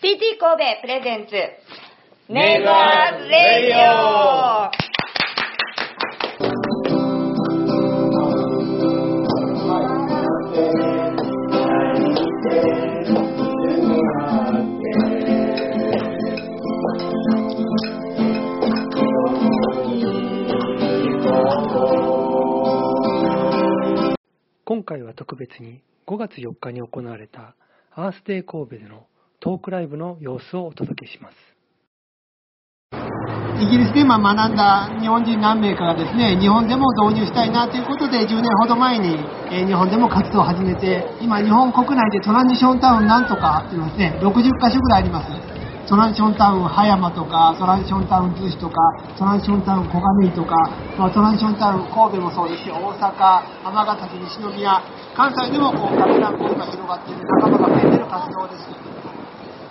TT 神戸プレゼンツ、ネイバーズレディオ今回は特別に5月4日に行われたアースデー神戸でのトークライブの様子をお届けします。イギリスでまあ学んだ日本人何名かがですね日本でも導入したいなということで10年ほど前に、日本でも活動を始めて今日本国内でトランジションタウンなんとかっていうのはですね60カ所ぐらいありますトランジションタウン葉山とかトランジションタウン逗子とかトランジションタウン小金井とか、まあ、トランジションタウン神戸もそうですし大阪尼崎西宮関西でもこう学ランこう今広がっている仲間が増えている活動です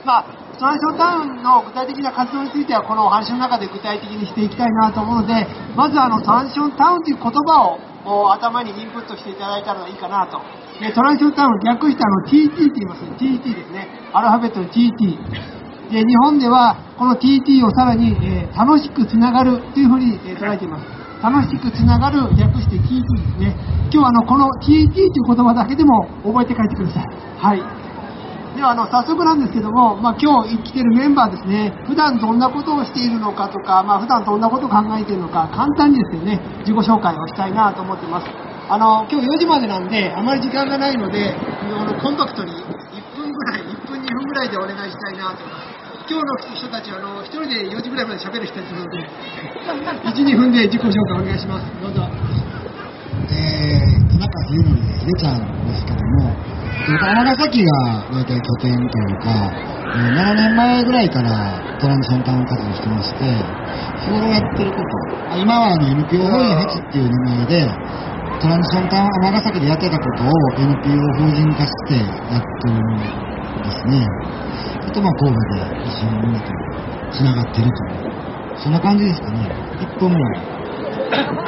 まあ、トランションタウンの具体的な活動についてはこのお話の中で具体的にしていきたいなと思うのでまずあのトランションタウンという言葉を頭にインプットしていただいたらいいかなと。でトランションタウン略してあの TT って言いますね。TT ですね。アルファベットの TT で日本ではこの TT をさらに、えー楽しくつながるというふうに、えー捉えています。楽しくつながる略して TT ですね。今日はあのこの TT という言葉だけでも覚えて帰ってください。はい。ではあの早速なんですけども、まあ、今日来てるメンバーですね。普段どんなことをしているのかとか、まあ、普段どんなことを考えているのか簡単にですね自己紹介をしたいなと思ってます。あの今日4時までなんであまり時間がないのであのコンパクトに1分ぐらい1分2分ぐらいでお願いしたいなと。思います今日の人たちはあの1人で4時ぐらいまで喋る人たちなので 12分で自己紹介お願いします。どうぞ。えー、田中冬則で出ちゃんですけども、尼崎が大体拠点というか、えー7年前ぐらいからトランジションタウン活動してまして、日頃やってること、今はあの NPO 法人ヘチっていう名前で、トランジションタウン尼崎でやってたことを NPO 法人化してやってるんですね。あとまあ神戸で一緒にみんなと繋がってるという、そんな感じですかね。1分ぐらい。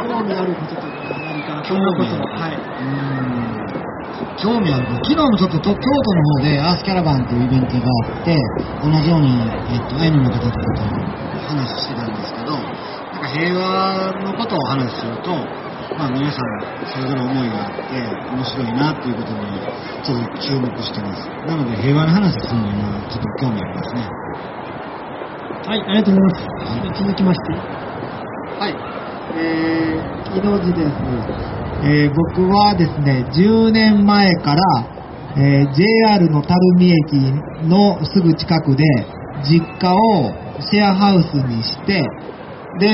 興味あることとか何かそんなことはいうーん興味ある昨日もちょっとと京都の方でアースキャラバンというイベントがあって同じように、えっと、アイヌの方とかと話してたんですけどなんか平和のことを話すると、まあ、皆さんそれぞれ思いがあって面白いなっていうことにちょっと注目してますなので平和の話するのにはちょっと興味ありますねはい、ありがとうございます。続きまして。はい。えー、木戸寺です。えー僕はですね、10年前から、えー JR の垂水駅のすぐ近くで、実家をシェアハウスにして、で、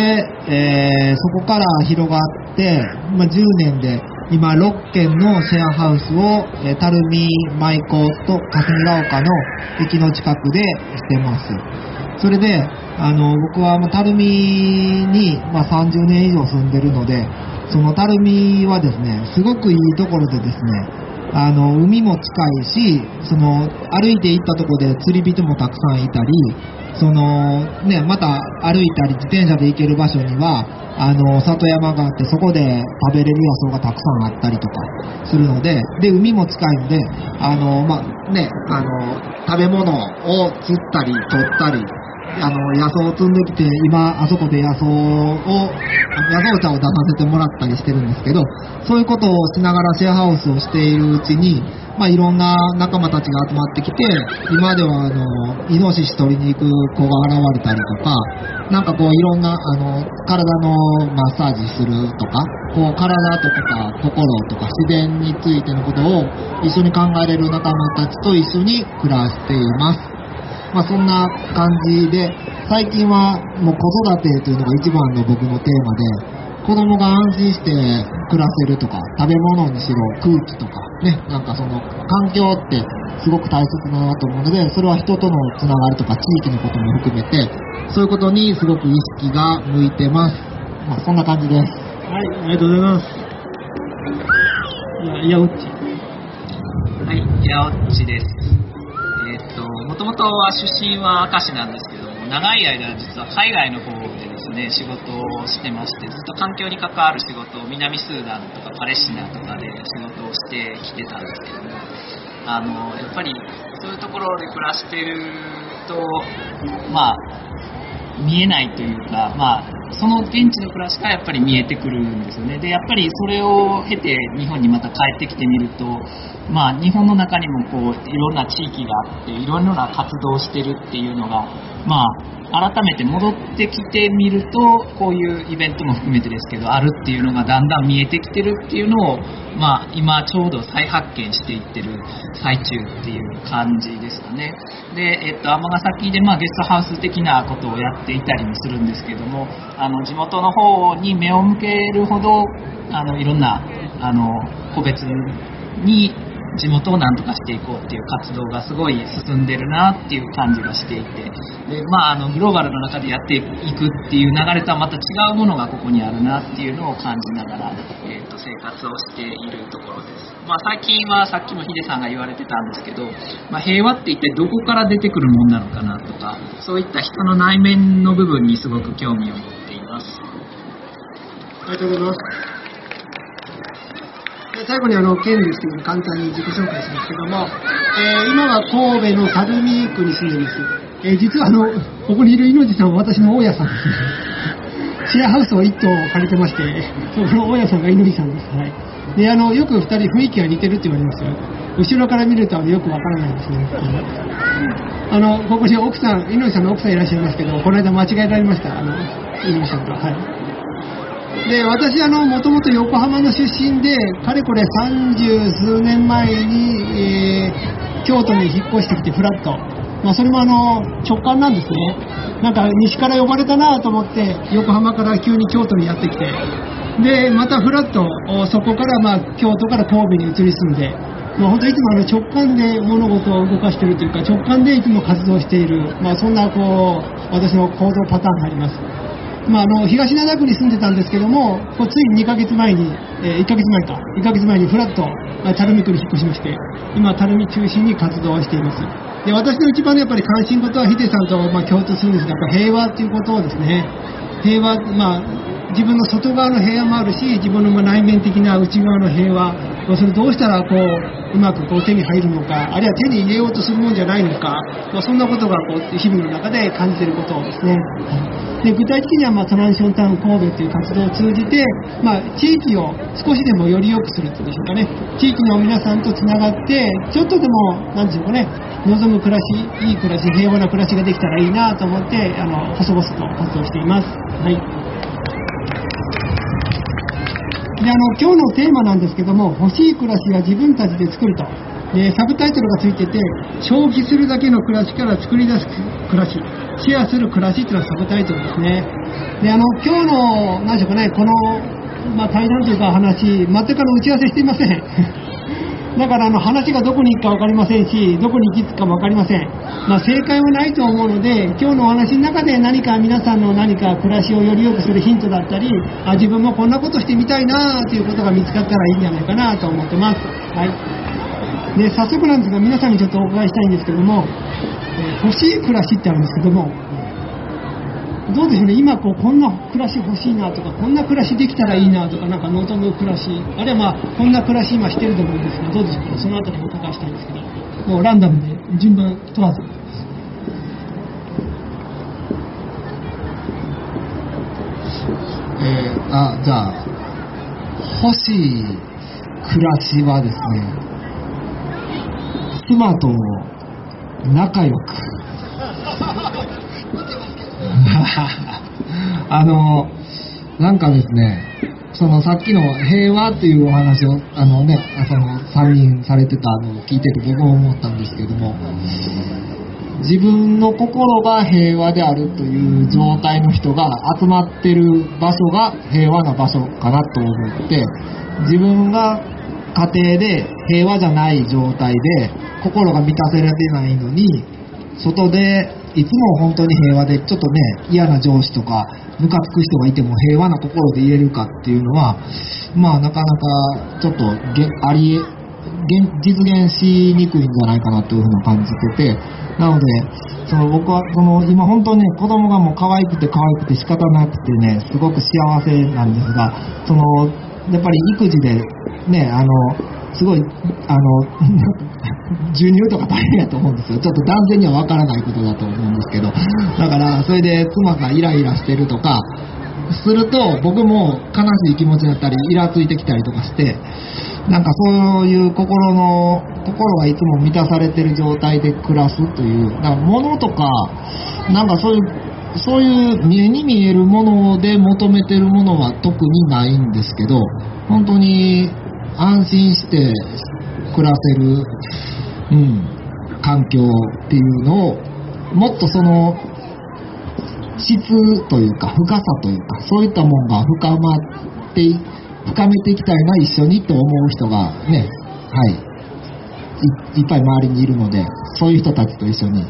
えーそこから広がって、まあ、10年で今6軒のシェアハウスを、えー、垂水舞子と霞ヶ丘の駅の近くでしてます。それで、あの、僕は垂水に、まあ、30年以上住んでるので、その垂水はですね、すごくいいところでですね、あの、海も近いし、その、歩いて行ったところで釣り人もたくさんいたり、その、ね、また歩いたり自転車で行ける場所には、あの、里山があって、そこで食べれる野草がたくさんあったりとかするので、で、海も近いので、あの、まあ、ね、あの、食べ物を釣ったり、取ったり、あの、野草を積んできて、今、あそこで野草を、野草茶を出させてもらったりしてるんですけど、そういうことをしながらシェアハウスをしているうちに、まあ、いろんな仲間たちが集まってきて、今では、あの、イノシシ取りに行く子が現れたりとか、なんかこう、いろんな、あの、体のマッサージするとか、こう、体とか心とか自然についてのことを一緒に考えれる仲間たちと一緒に暮らしています。まあ、そんな感じで、最近はもう子育てというのが一番の僕のテーマで、子供が安心して暮らせるとか、食べ物にしろ、空気とか、ね、なんかその環境ってすごく大切だなと思うので、それは人とのつながりとか地域のことも含めて、そういうことにすごく意識が向いてます。まあ、そんな感じです。はい、ありがとうございます。いや、いや、うっち。はい、平尾っちです。もともとは出身は明石なんですけども、長い間実は海外の方でですね、仕事をしてまして、ずっと環境に関わる仕事を南スーダンとかパレスチナとかで仕事をしてきてたんですけども、あのやっぱりそういうところで暮らしてるとまあ見えないというか、まあ、その現地の暮らしがやっぱり見えてくるんですよね。で、やっぱりそれを経て日本にまた帰ってきてみると、まあ、日本の中にもこういろんな地域があって、いろんな活動をしてるっていうのが、まあ、改めて戻ってきてみると、こういうイベントも含めてですけど、あるっていうのがだんだん見えてきてるっていうのを、まあ、今ちょうど再発見していってる最中っていう感じですかね。で、えっと、尼崎で、まあ、ゲストハウス的なことをやっていたりもするんですけども、あの、地元の方に目を向けるほど、あの、いろんな、あの、個別に地元をなんとかしていこうっていう活動がすごい進んでるなっていう感じがしていてで、まあ、あのグローバルの中でやっていくっていう流れとはまた違うものがここにあるなっていうのを感じながら、えー、と生活をしているところです、まあ、最近はさっきもヒデさんが言われてたんですけど、まあ、平和って一体どこから出てくるもんなのかなとかそういった人の内面の部分にすごく興味を持ってますありがとうございます最後にあの、県ですけど、簡単に自己紹介しますけども、えー、今は神戸の垂水区に住んでいます。えー、実はあの、ここにいる猪地さんは私の大家さんです。シェアハウスを1棟借りてまして、その大家さんが猪地さんです。はい。で、あの、よく2人雰囲気が似てるって言われますよ。後ろから見るとよくわからないですね。あの、ここに奥さん、猪地さんの奥さんいらっしゃいますけど、この間間違えられました。あの、猪地さんと。はい。で私あのもともと横浜の出身でかれこれ三十数年前に、えー、京都に引っ越してきてフラット、まあ、それもあの直感なんですねなんか西から呼ばれたなと思って横浜から急に京都にやってきてでまたフラットそこからまあ京都から神戸に移り住んでまあ、本当いつもあの直感で物事を動かしてるというか直感でいつも活動している、まあ、そんなこう私の行動パターンがあります。まあ、あの東灘区に住んでたんですけども、こつい2ヶ月前に、えー、1ヶ月前か、1ヶ月前にフラット、垂水区に引っ越しまして、今、垂水中心に活動をしています。で私の一番のやっぱり関心事はヒデさんとまあ共通するんですが、やっぱ平和ということをですね、平和、まあ、自分の外側の平和もあるし、自分の内面的な内側の平和、それどうしたらこううまくこう手に入るのか、あるいは手に入れようとするもんじゃないのか、まあ、そんなことがこう日々の中で感じてることをですね。で具体的には、まあ、トランションタウン神戸という活動を通じて、まあ、地域を少しでもより良くするというんでしょうかね、地域の皆さんとつながって、ちょっとでも、なんでしょうかね、望む暮らし、いい暮らし、平和な暮らしができたらいいなと思って、あの細々と活動しています。はいであの今日のテーマなんですけども欲しい暮らしは自分たちで作ると。でサブタイトルがついてて消費するだけの暮らしから作り出す暮らし。シェアする暮らしっていうのがサブタイトルですね。であの今日の何でしょうかねこの、まあ、対談というか話全くの打ち合わせしていません。だからあの話がどこに行くか分かりませんし、どこに行き着くかも分かりません。まあ、正解はないと思うので、今日のお話の中で何か皆さんの何か暮らしをより良くするヒントだったり、あ自分もこんなことしてみたいなということが見つかったらいいんじゃないかなと思ってます。はい。で、早速なんですが、皆さんにちょっとお伺いしたいんですけども、えー、欲しい暮らしってあるんですけども、どうでしょうね、今こう、こんな暮らし欲しいなとか、こんな暮らしできたらいいなとか、なんか望む暮らし、あるいはまあ、こんな暮らし今してると思うんですが、どうでしょうか、そのあたりお伺いしたいんですけど、もうランダムで順番問わず。えー、あ、じゃあ、欲しい暮らしはですね、妻と仲良く。あの、なんかですね、そのさっきの平和っていうお話を、あのね、その3人されてたのを聞いてて僕も思ったんですけども、自分の心が平和であるという状態の人が集まってる場所が平和な場所かなと思って、自分が家庭で平和じゃない状態で心が満たせられてないのに、外でいつも本当に平和で、ちょっとね、嫌な上司とか、ムカつく人がいても平和な心で言えるかっていうのは、まあなかなかちょっとありえ、実現しにくいんじゃないかなというふうに感じてて、なので、その僕はその今本当にね、子供がもう可愛くて可愛くて仕方なくてね、すごく幸せなんですが、その、やっぱり育児でね、あの、すごい、あの、授乳とか大変やと思うんですよ。ちょっと男性にはわからないことだと思うんですけど。だから、それで妻がイライラしてるとか、すると、僕も悲しい気持ちになったり、イラついてきたりとかして、なんかそういう心の、心がいつも満たされてる状態で暮らすという、だから物とか、なんかそういう、そういう目に見えるもので求めてるものは特にないんですけど、本当に安心して暮らせる、うん、環境っていうのを、もっとその、質というか深さというかそういったもんが深まって深めていきたいな一緒にと思う人がねはいいいっぱい周りにいるのでそういう人たちと一緒に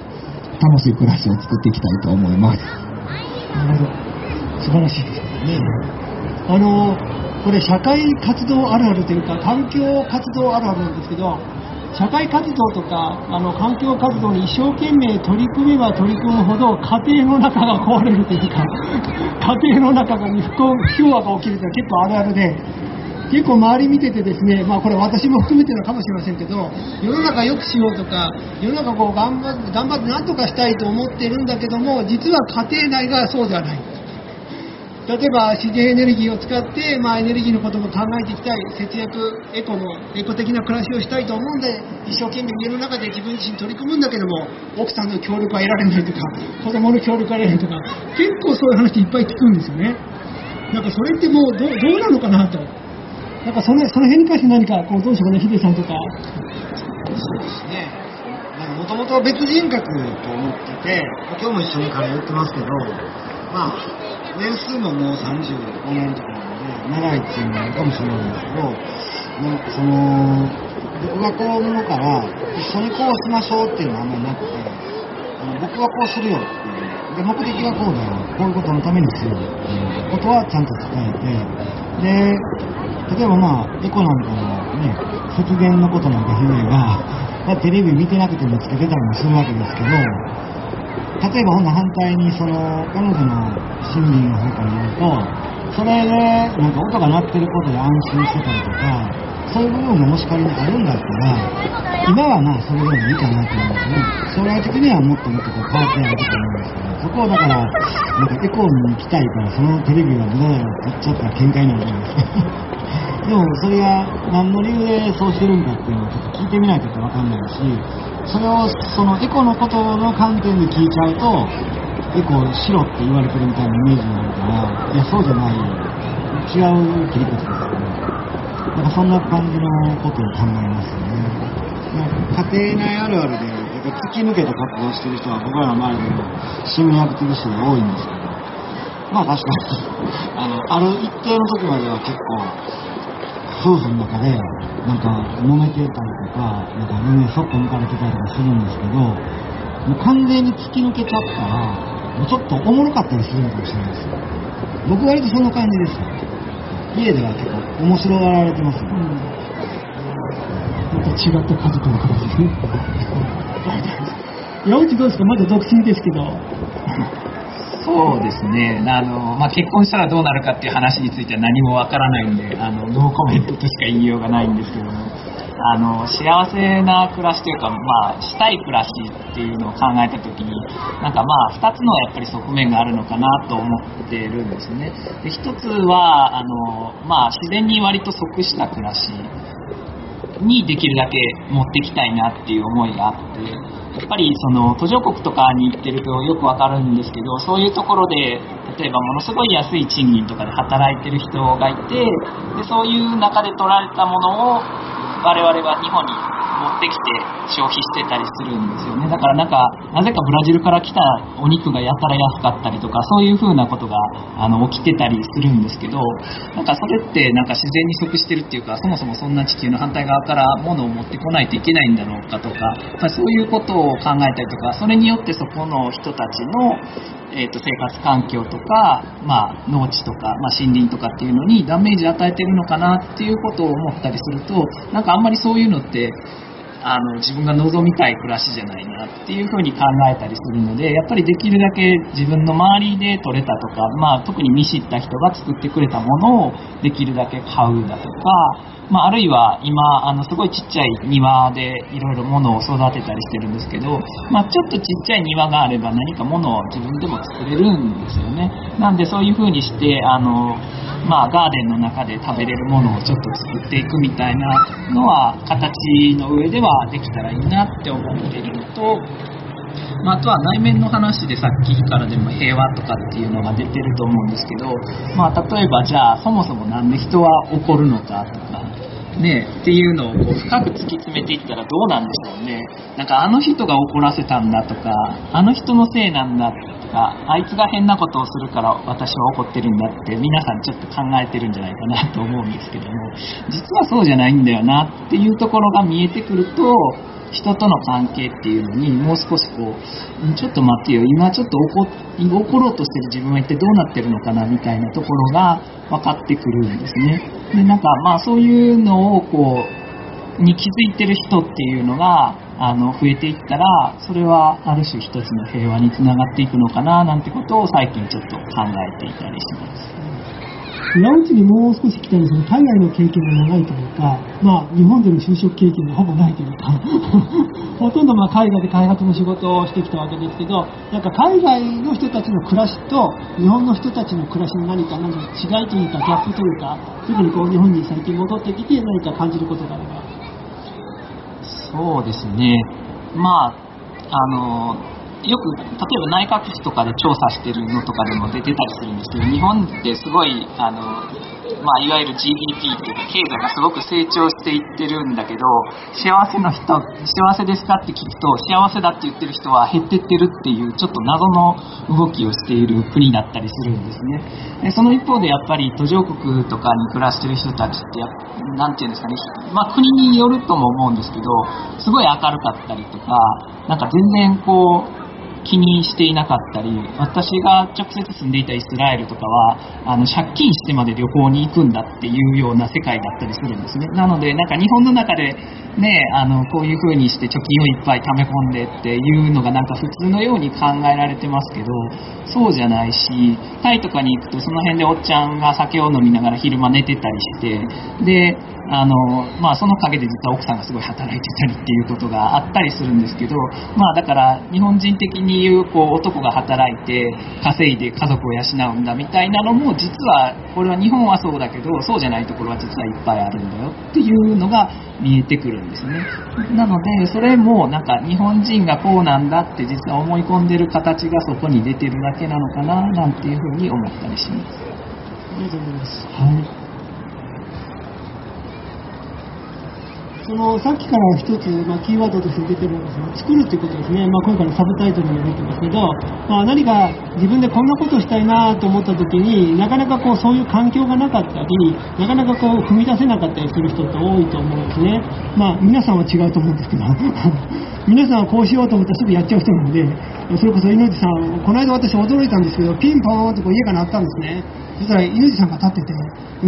楽しい暮らしを作っていきたいと思いますなるほど。素晴らしいですね。あの、これ社会活動あるあるというか、環境活動あるあるなんですけど、社会活動とか、あの、環境活動に一生懸命取り組めば取り組むほど、家庭の中が壊れるというか、家庭の中が不幸不協和が起きるというのは結構あるあるで、結構周り見ててですね、まあこれ私も含めてなのかもしれませんけど、世の中良くしようとか、世の中こう頑張って、頑張って何とかしたいと思ってるんだけども、実は家庭内がそうではない。例えば自然エネルギーを使って、まあ、エネルギーのことも考えていきたい、節約、エコの、エコ的な暮らしをしたいと思うんで、一生懸命家の中で自分自身取り組むんだけども、奥さんの協力は得られないとか、子供の協力は得られないとか、結構そういう話いっぱい聞くんですよね。なんかそれってもうどうどうなのかなと。なんかそのその辺に関して何か、こうどうでしょうかね、ヒデさんとか。そうですね。もともと別人格と思ってて、今日も一緒にカレー売ってますけど、まあ、年数ももう35年とかなんで、長いっていうのもあるかもしれないんですけど、なんかその、僕がこう思うから、一緒にこうしましょうっていうのはあんまりなくて、あの僕はこうするよっていう、で、目的がこうだよ、こういうことのためにするよっていうことはちゃんと伝えて、で、例えばまあ、エコなんかのね、節電のことなんか言えば、テレビ見てなくてもつけてたりもするわけですけど、例えばほんな反対にその、彼女の心理の方から言うと、それでなんか音が鳴ってることで安心してたりとか、そういう部分がもし仮にあるんだったら、今はまあそれでもいいかなと思うんですね。将来的にはもっともっとこう変わってやると思うんですけど、そこをだから、なんかエコーに行きたいから、そのテレビはどうやろうって言っちゃったら喧嘩になるじゃないですか。でもそれが何の理由でそうしてるんかっていうのをちょっと聞いてみないとわかんないし、それをそのエコのことの観点で聞いちゃうと、エコしろって言われてるみたいなイメージになるから、いや、そうじゃない、違う切り口ですよね。なんかそんな感じのことを考えますね。家庭内あるあるで、やっぱ突き抜けて活動してる人は僕らの周りでも市民アクティブストが多いんですけど、まあ確かに、あの、ある一定の時までは結構、夫婦の中で、なんか揉めてたりか、なんか胸そっと抜かれてたりとかするんですけど、もう完全に突き抜けちゃったら、もうちょっとおもろかったりするのかもしれないですよ。僕割とそんな感じですよ。家では結構面白がられてますよ。また違った家族の形ですね。山内どうですか？まだ独身ですけど。そうですね、あのまあ、結婚したらどうなるかっていう話については何もわからないんで、あのノーコメントとしか言いようがないんですけども、あの幸せな暮らしというか、まあ、したい暮らしっていうのを考えたときに、なんかまあ、2つのやっぱり側面があるのかなと思ってるんですね。で1つはあの、まあ、自然に割と即した暮らしにできるだけ持ってきたいなっていう思いがあって、やっぱりその途上国とかに行ってるとよくわかるんですけど、そういうところで、例えばものすごい安い賃金とかで働いてる人がいて、でそういう中で取られたものを我々は日本に持ってきて消費してたりするんですよね。だからなんか、なぜかブラジルから来たお肉がやたら安かったりとか、そういう風なことがあの起きてたりするんですけど、なんかそれってなんか自然に即してるっていうか、そもそもそんな地球の反対側から物を持ってこないといけないんだろうかとか、やっぱりそういうことを考えたりとか、それによってそこの人たちのえー、と生活環境とか、まあ、農地とか、まあ、森林とかっていうのにダメージ与えてるのかなっていうことを思ったりするとなんかあんまりそういうのってあの自分が望みたい暮らしじゃないなっていうふうに考えたりするのでやっぱりできるだけ自分の周りで取れたとか、まあ、特に見知った人が作ってくれたものをできるだけ買うだとかまあ、あるいは今あのすごいちっちゃい庭でいろいろ物を育てたりしてるんですけど、まあ、ちょっとちっちゃい庭があれば何か物を自分でも作れるんですよね。なんでそういう風にしてあの、まあ、ガーデンの中で食べれるものをちょっと作っていくみたいなのは形の上ではできたらいいなって思っているのとまあ、あとは内面の話でさっきからでも平和とかっていうのが出てると思うんですけど、まあ、例えばじゃあそもそも何で人は怒るのかとかね、っていうのをこう深く突き詰めていったらどうなんでしょうね。なんかあの人が怒らせたんだとか、あの人のせいなんだか、あいつが変なことをするから私は怒ってるんだって皆さんちょっと考えてるんじゃないかなと思うんですけども、実はそうじゃないんだよなっていうところが見えてくると、人との関係っていうのにもう少しこうちょっと待ってよ今ちょっと怒怒ろうとしてる自分は一体どうなってるのかなみたいなところが分かってくるんですね。でなんかまあそういうのをこうに気づいてる人っていうのがあの増えていったらそれはある種一つの平和につながっていくのかななんてことを最近ちょっと考えていたりします裏内にもう少し聞きたいんですけど、海外の経験が長いというか、まあ、日本での就職経験がほぼないというか、ほとんどまあ海外で開発の仕事をしてきたわけですけど、なんか海外の人たちの暮らしと日本の人たちの暮らしに何か何か違いというか、ギャップというか、特にこう日本に最近戻ってきて何か感じることがあれば。そうですね。まあ、あの、よく例えば内閣府とかで調査してるのとかでも出てたりするんですけど日本ってすごいあの、まあ、いわゆる GDP っていうか経済がすごく成長していってるんだけど幸せの人幸せですかって聞くと幸せだって言ってる人は減ってってるっていうちょっと謎の動きをしている国だったりするんですね。でその一方でやっぱり途上国とかに暮らしてる人たちって何て言うんですかね、まあ、国によるとも思うんですけどすごい明るかったりとかなんか全然こう気にしていなかったり私が直接住んでいたイスラエルとかはあの借金してまで旅行に行くんだっていうような世界だったりするんですね。なのでなんか日本の中でねあのこういう風にして貯金をいっぱい貯め込んでっていうのがなんか普通のように考えられてますけどそうじゃないしタイとかに行くとその辺でおっちゃんが酒を飲みながら昼間寝てたりしてであの、まあ、その陰で実は奥さんがすごい働いてたりっていうことがあったりするんですけど、まあ、だから日本人的に言うこう男が働いて稼いで家族を養うんだみたいなのも実はこれは日本はそうだけどそうじゃないところは実はいっぱいあるんだよっていうのが見えてくるんですね。なのでそれもなんか日本人がこうなんだって実は思い込んでる形がそこに出てるだけなのかななんていうふうに思ったりします。ありがとうございます。はいそのさっきから一つ、まあ、キーワードとして出てるのがその作るっていうことですね、まあ、今回のサブタイトルにも出てますけど、まあ、何か自分でこんなことしたいなと思った時になかなかこうそういう環境がなかったりなかなかこう踏み出せなかったりする人って多いと思うんですね、まあ、皆さんは違うと思うんですけど。皆さんはこうしようと思ったらすぐやっちゃう人なのでそれこそ猪口さんこの間私驚いたんですけどピンポーンとこう家が鳴ったんですね。そしたら猪口さんが立ってて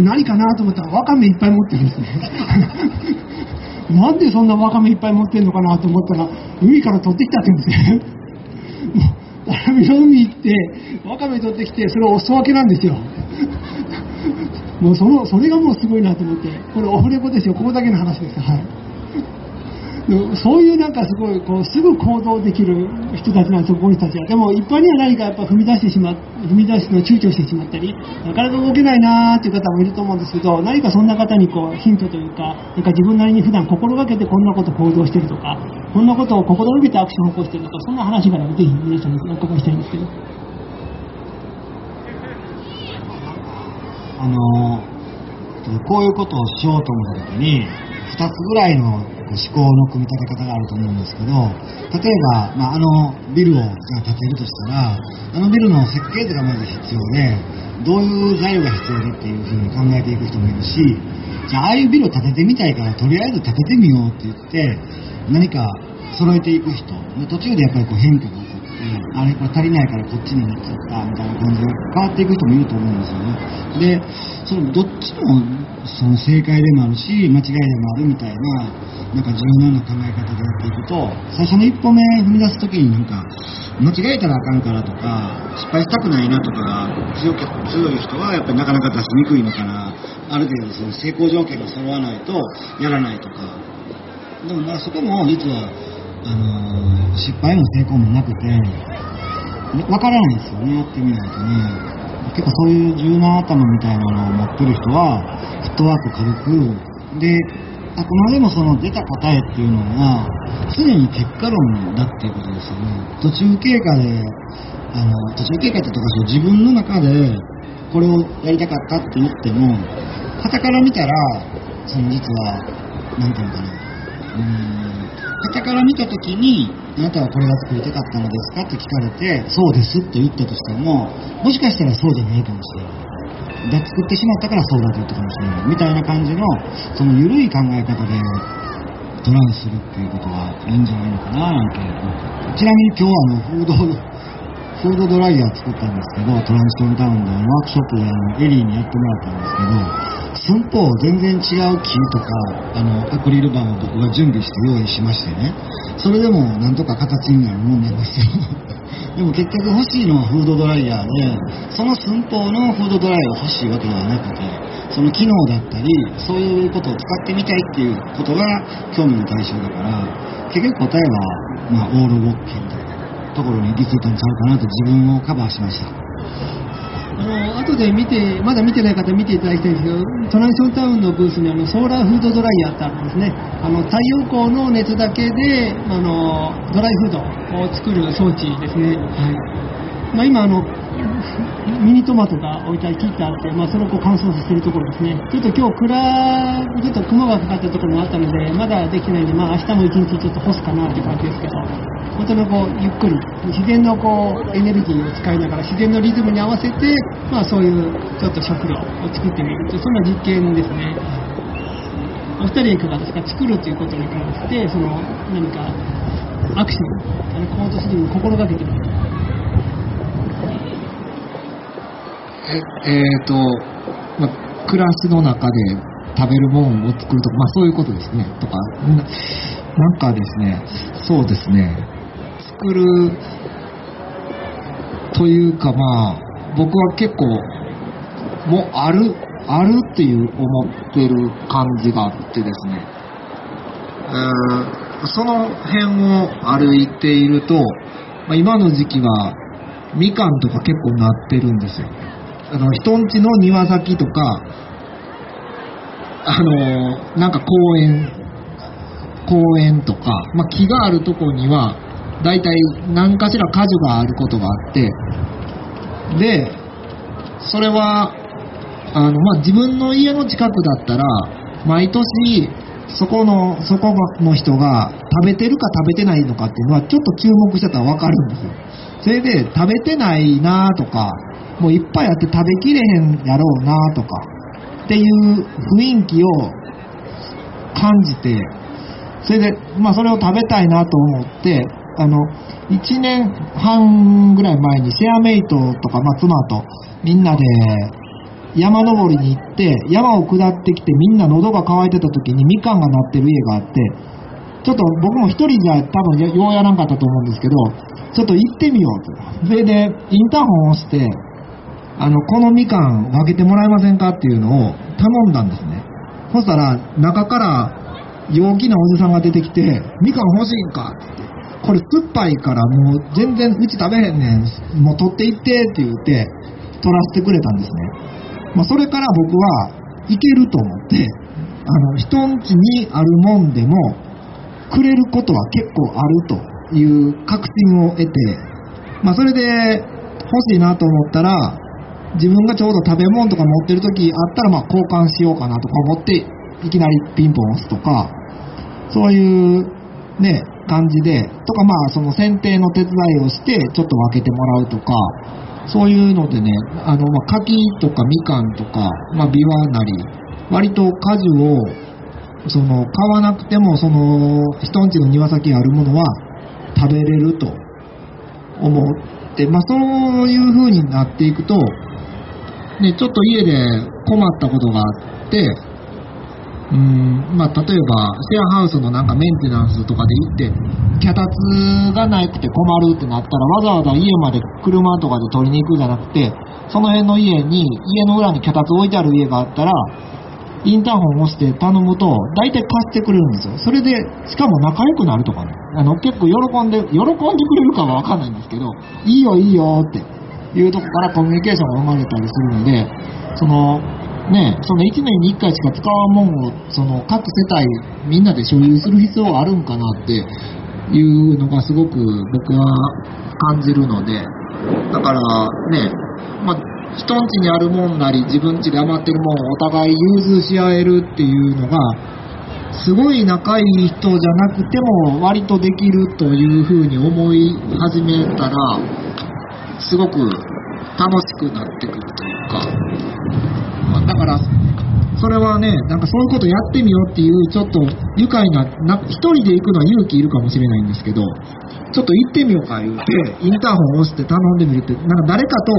何かなと思ったらわかめいっぱい持ってるんですね。なんでそんなワカメいっぱい持ってんのかなと思ったら、海から取ってきたって言うんですね。網の海行って、ワカメ取ってきて、それをお裾分けなんですよ。もうその、それがもうすごいなと思って、これオフレコですよ、ここだけの話です。はい。そういうなんかすごいこうすぐ行動できる人たちなんですよ、この人たちは。でも一般には何かやっぱ踏み出してしま踏み出すのを躊躇してしまったり、なかなか動けないなーっていう方もいると思うんですけど、何かそんな方にこうヒントというか、なんか自分なりに普段心がけてこんなこと行動してるとか、こんなことを心がけてアクションを起こしてるとか、そんな話があればぜひ皆さんにお伺いしたいんですけど。あのこういうことをしようと思った時に、2つぐらいの思考の組み立て方があると思うんですけど、例えば、まあ、あのビルをじゃあ建てるとしたら、あのビルの設計図がまず必要で、どういう材料が必要でっていうふうに考えていく人もいるし、じゃあ、ああいうビルを建ててみたいから、とりあえず建ててみようって言って、何か揃えていく人、途中でやっぱりこう変化が、あれこれ足りないからこっちになっちゃったみたいな感じで変わっていく人もいると思うんですよね。でそのどっちもその正解でもあるし間違いでもあるみたいななんか柔軟な考え方でやっていくと最初の一歩目踏み出す時になんか間違えたらあかんからとか失敗したくないなとかが強強い人はやっぱりなかなか出しにくいのかな。ある程度その成功条件が揃わないとやらないとか。でもまあそこも実はあの失敗も成功もなくてわからないですよねやってみないとね。結構そういう柔軟頭みたいなのを持ってる人はフットワーク軽く。であくまでもその出た答えっていうのは常に結果論だっていうことですよね。途中経過であの途中経過ってとかそう自分の中でこれをやりたかったって言っても傍から見たらその実は何ていうのかな。うん。傍から見た時にあなたはこれが作りたかったのですか？って聞かれてそうですって言ったとしてももしかしたらそうじゃないかもしれないだ作ってしまったからそうだと言ったかもしれないみたいな感じのその緩い考え方でトライするっていうことがいいんじゃないのかななんて。ちなみに今日はあのフードフードドライヤー作ったんですけどトランションタウンでワークショップであのエリーにやってもらったんですけど寸法全然違う木とかあのアクリル板を僕が準備して用意しましてね。それでもなんとか形になるもんなんですよでも結局欲しいのはフードドライヤーでその寸法のフードドライヤーが欲しいわけではなくてその機能だったりそういうことを使ってみたいっていうことが興味の対象だから結局答えは、まあ、オールオッケーみたいなところに行き着いたんちゃうかなと自分をカバーしましたあの後で見て、まだ見てない方見ていただきたいんですけど、トランションタウンのブースにあのソーラーフードドライヤーってあるんですね。あの太陽光の熱だけであのドライフードを作る装置ですね。はいまあ、今あの、ミニトマトが置いてあり切ってあって、まあ、それをこう乾燥させてるところですね。ちょっと今日暗、ちょっと雲がかかったところもあったので、まだできてないんで、まあ明日も一日ちょっと干すかなって感じですけど、本当にこうゆっくり自然のこうエネルギーを使いながら自然のリズムに合わせて、まあ、そういうちょっと食料を作ってみる。というそんな実験ですね。お二人いかがですか？作るということに関してその何かアクションあの行動するのに心がけてみるええーと、ま、暮らしの中で食べるもんを作るとか、まあそういうことですね。とか、ななんかですね、そうですね、作るというかまあ、僕は結構、もうある、あるっていう思ってる感じがあってですね、えその辺を歩いていると、まあ、今の時期はみかんとか結構なってるんですよ。あの人んちの庭先とかあのなんか公園公園とか、まあ、木があるとこには大体何かしら果樹があることがあってでそれはあの、まあ、自分の家の近くだったら毎年そこのそこの人が食べてるか食べてないのかっていうのはちょっと注目してたら分かるんですよ。それで食べてないなとかもういっぱいあって食べきれへんやろうなとかっていう雰囲気を感じてそれで、まあ、それを食べたいなと思ってあの1年半ぐらい前にシェアメイトとか、まあ、妻とみんなで山登りに行って山を下ってきてみんな喉が渇いてた時にみかんがなってる家があってちょっと僕も一人じゃ多分ようやらんかったと思うんですけどちょっと行ってみようと。それでインターホンを押してあのこのみかん分けてもらえませんかっていうのを頼んだんですね。そしたら中から陽気なおじさんが出てきて「みかん欲しいんか?」って「これ酸っぱいからもう全然うち食べへんねん。もう取っていって」って言って取らせてくれたんですね、まあ、それから僕はいけると思ってあの人ん家にあるもんでもくれることは結構あるという確信を得て、まあ、それで欲しいなと思ったら自分がちょうど食べ物とか持ってる時あったらまあ交換しようかなとか思っていきなりピンポン押すとかそういうね感じでとかまあその剪定の手伝いをしてちょっと分けてもらうとかそういうのでねあのまあ柿とかみかんとか、まあ、ビワなり割と果樹をその買わなくてもその人んちの庭先にあるものは食べれると思って、まあ、そういう風になっていくと、ね、ちょっと家で困ったことがあって、うんまあ、例えばシェアハウスのなんかメンテナンスとかで行って脚立がなくて困るってなったらわざわざ家まで車とかで取りに行くんじゃなくてその辺の家に家の裏に脚立置いてある家があったらインターホンを押して頼むと大体貸してくれるんですよ。それでしかも仲良くなるとかね。あの結構喜んで喜んでくれるかはわかんないんですけどいいよいいよって。いうとこからコミュニケーションが生まれたりするのでそのね、その1年に1回しか使わんもんをその各世帯みんなで所有する必要があるんかなっていうのがすごく僕は感じるのでだからね、まあ、人ん家にあるもんなり自分家で余ってるもんをお互い融通し合えるっていうのがすごい仲いい人じゃなくても割とできるというふうに思い始めたらすごく楽しくなってくるというか。まあだから、それはね、なんかそういうことやってみようっていう、ちょっと愉快な、な一人で行くのは勇気いるかもしれないんですけど、ちょっと行ってみようか言うて、インターホン押して頼んでみるって、なんか誰かと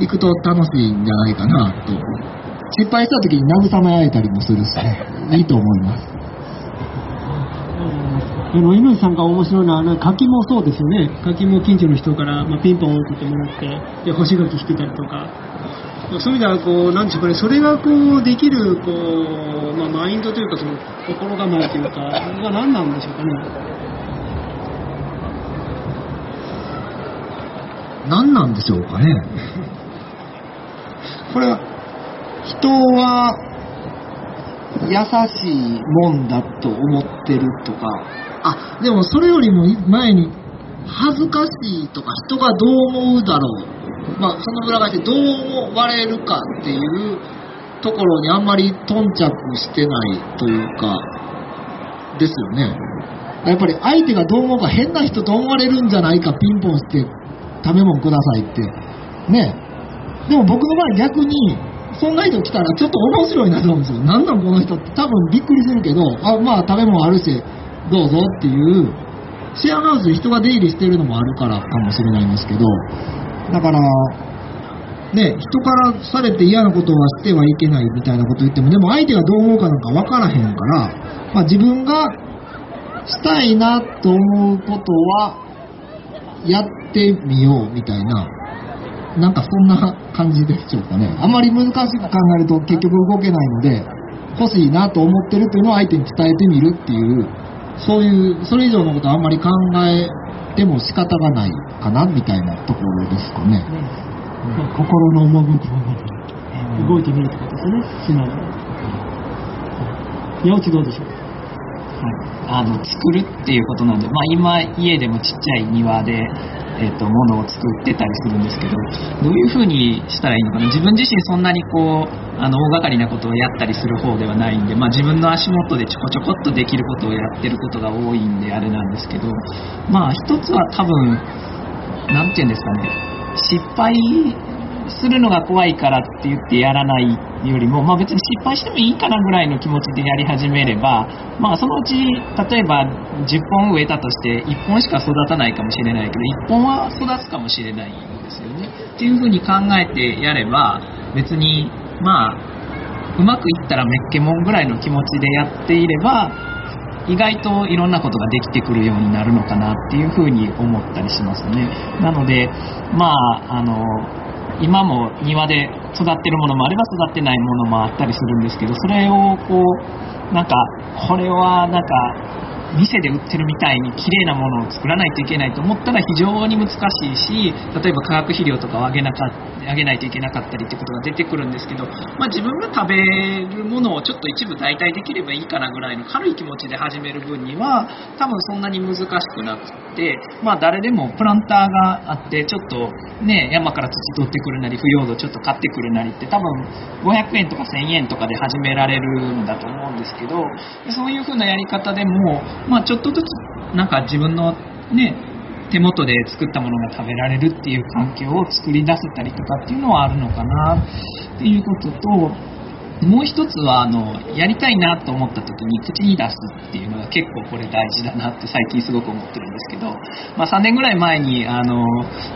行くと楽しいんじゃないかなと。失敗した時に慰め合えたりもするし、いいと思います。あの猪さんが面白いのは、なんか柿もそうですよね。柿も近所の人から、まあ、ピンポンって言ってもらって、で、干し柿引けたりとか。そういう意味では、こう、なんでしょうかね、それがこう、できる、こう、まあ、マインドというか、その、心構えというか、が何なんでしょうかね。何なんでしょうかね。これは、人は優しいもんだと思ってるとか、あ、でもそれよりも前に、恥ずかしいとか、人がどう思うだろう。まあ、その裏返してどう思われるかっていうところにあんまり頓着してないというか、ですよね。やっぱり相手がどう思うか変な人と思われるんじゃないかピンポンして食べ物くださいって。ね。でも僕の場合逆に、そんな人来たらちょっと面白いなと思うんですよ。なんなんこの人って多分びっくりするけど、あ、まあ食べ物あるし、どうぞっていう、シェアハウスで人が出入りしてるのもあるからかもしれないんですけど、だから、ね、人からされて嫌なことはしてはいけないみたいなこと言っても、でも相手がどう思うかなんか分からへんから、まあ自分がしたいなと思うことは、やってみようみたいな、なんかそんな感じでしょうかね。あまり難しく考えると結局動けないので、欲しいなと思ってるというのを相手に伝えてみるっていう、そういう、それ以上のことはあんまり考えても仕方がないかなみたいなところですかね。まあ、心の赴くままに動いてみるってことですね、素直に。八内どうでしょうあの作るっていうことなんで、まあ、今家でもちっちゃい庭で、えっと物を作ってたりするんですけどどういうふうにしたらいいのかな？自分自身そんなにこうあの大掛かりなことをやったりする方ではないんで、まあ、自分の足元でちょこちょこっとできることをやってることが多いんであれなんですけどまあ一つは多分何て言うんですかね失敗するのが怖いからって言ってやらないよりも、まあ、別に失敗してもいいかなぐらいの気持ちでやり始めれば、まあ、そのうち例えば10本植えたとして1本しか育たないかもしれないけど1本は育つかもしれないんですよね。っていうふうに考えてやれば別にまあうまくいったらめっけもんぐらいの気持ちでやっていれば意外といろんなことができてくるようになるのかなっていうふうに思ったりしますね。なのでまああの今も庭で育ってるものもあれば育ってないものもあったりするんですけどそれをこうなんかこれはなんか店で売ってるみたいに綺麗なものを作らないといけないと思ったら非常に難しいし例えば化学肥料とかをあげなかあげないといけなかったりってことが出てくるんですけど、まあ、自分が食べるものをちょっと一部代替できればいいかなぐらいの軽い気持ちで始める分には多分そんなに難しくなくて、まあ、誰でもプランターがあってちょっと、ね、山から土取ってくるなり腐葉土ちょっと買ってくるなりって多分500円とか1000円とかで始められるんだと思うんですけどそういう風なやり方でも、まあ、ちょっとずつなんか自分のね手元で作ったものが食べられるっていう環境を作り出せたりとかっていうのはあるのかなっていうことともう一つはあのやりたいなと思った時に口に出すっていうのが結構これ大事だなって最近すごく思ってるんですけど、まあ、3年ぐらい前にあの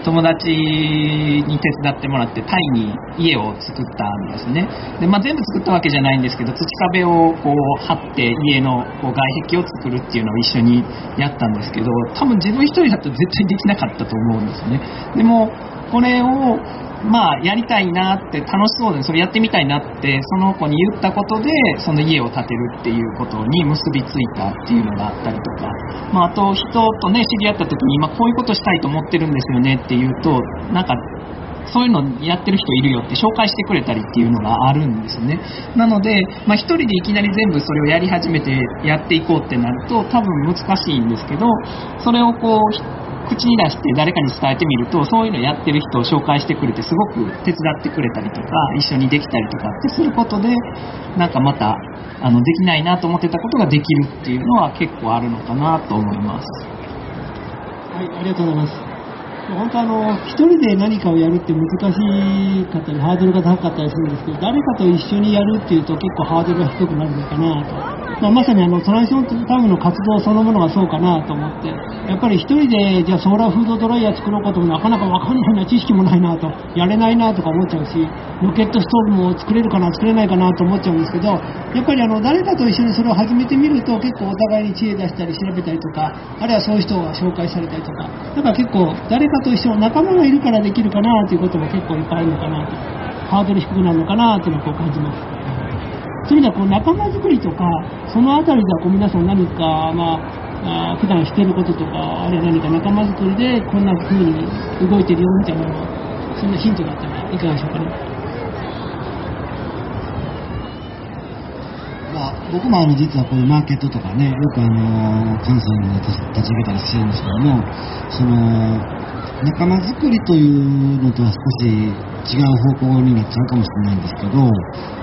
友達に手伝ってもらってタイに家を作ったんですね。で、まあ、全部作ったわけじゃないんですけど土壁をこう張って家のこう外壁を作るっていうのを一緒にやったんですけど多分自分一人だと絶対できなかったと思うんですね。でもこれをまあ、やりたいなって楽しそうでそれやってみたいなってその子に言ったことでその家を建てるっていうことに結びついたっていうのがあったりとか、まあ、あと人とね知り合った時に、ま、こういうことしたいと思ってるんですよねっていうとなんかそういうのやってる人いるよって紹介してくれたりっていうのがあるんですね。なので、まあ、1人でいきなり全部それをやり始めてやっていこうってなると多分難しいんですけどそれをこう口に出して誰かに伝えてみるとそういうのやってる人を紹介してくれてすごく手伝ってくれたりとか一緒にできたりとかってすることでなんかまたあのできないなと思ってたことができるっていうのは結構あるのかなと思います。はい、ありがとうございます。本当あの、一人で何かをやるって難しかったり、ハードルが高かったりするんですけど、誰かと一緒にやるっていうと結構ハードルが低くなるのかなと。ま、まさにあのトランションタウンの活動そのものがそうかなと思って、やっぱり一人でじゃあソーラーフードドライヤー作ろうかともなかなかわかんないな、知識もないなと、やれないなとか思っちゃうし、ロケットストーブも作れるかな、作れないかなと思っちゃうんですけど、やっぱりあの誰かと一緒にそれを始めてみると結構お互いに知恵出したり調べたりとか、あるいはそういう人が紹介されたりとか、だから結構誰かと一緒、仲間がいるからできるかなということも結構いっぱいあるのかなと、ハードル低くなるのかなというのをこう感じます。そういう意味ではこう仲間づくりとか、そのあたりではこう皆さん何か、まあ、あ普段してることとか、あるいは何か仲間づくりでこんな風に動いてるよみたいなのそんなヒントがあったらいかがでしょうかね。まあ、僕もあの実はこういうマーケットとかね、よくあの関西に立ち上げたりしてるんですけども、その仲間づくりというのとは少し違う方向になっちゃうかもしれないんですけど、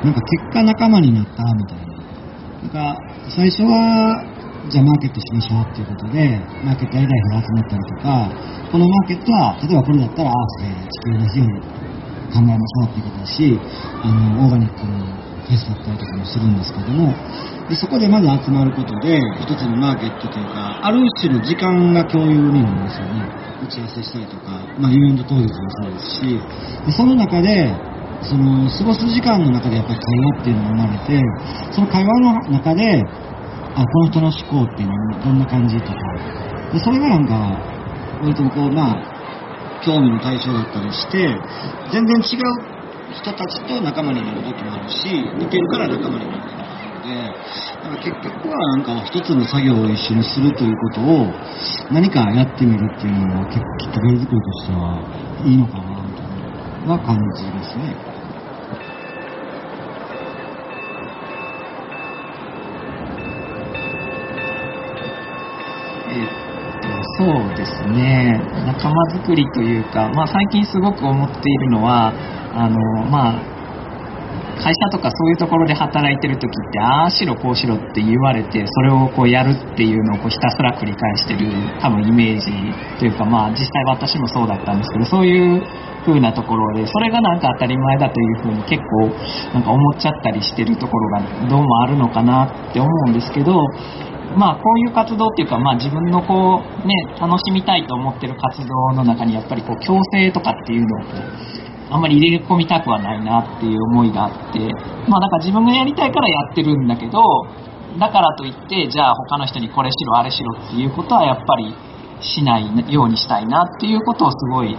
なんか結果仲間になったみたいな。なんか最初は、じゃあマーケットしましょうっていうことで、マーケットやりたい人が集まったりとか、このマーケットは、例えばこれだったらアー地球の日を考えましょうっていうことだし、あの、オーガニックのフェスだったりとかもするんですけども、でそこでまず集まることで、一つのマーケットというか、ある種の時間が共有になるんですよね。打ち合わせしたりとか、まあ、イベント当日もそうですし、でその中で、その過ごす時間の中でやっぱり会話っていうのが生まれて、その会話の中で、あ、この人の思考っていうのはどんな感じとか、でそれがなんか、割とこう、まあ、興味の対象だったりして、全然違う人たちと仲間になる時もあるし、似てるから仲間になるので、だか結局はなんか一つの作業を一緒にするということを何かやってみるっていうのは結構きっかけ作りとしてはいいのかなみたいな感じですね。えっと、そうですね仲間づくりというか、まあ、最近すごく思っているのはあの、まあ、会社とかそういうところで働いてる時ってああしろこうしろって言われてそれをこうやるっていうのをこうひたすら繰り返してる多分イメージというかまあ実際私もそうだったんですけどそういう風なところでそれがなんか当たり前だという風に結構なんか思っちゃったりしてるところがどうもあるのかなって思うんですけどまあ、こういう活動っていうか、まあ、自分のこう、ね、楽しみたいと思ってる活動の中にやっぱりこう強制とかっていうのをこうあんまり入れ込みたくはないなっていう思いがあって、まあだから自分がやりたいからやってるんだけど、だからといって、じゃあ他の人にこれしろあれしろっていうことはやっぱりしないようにしたいなっていうことをすごい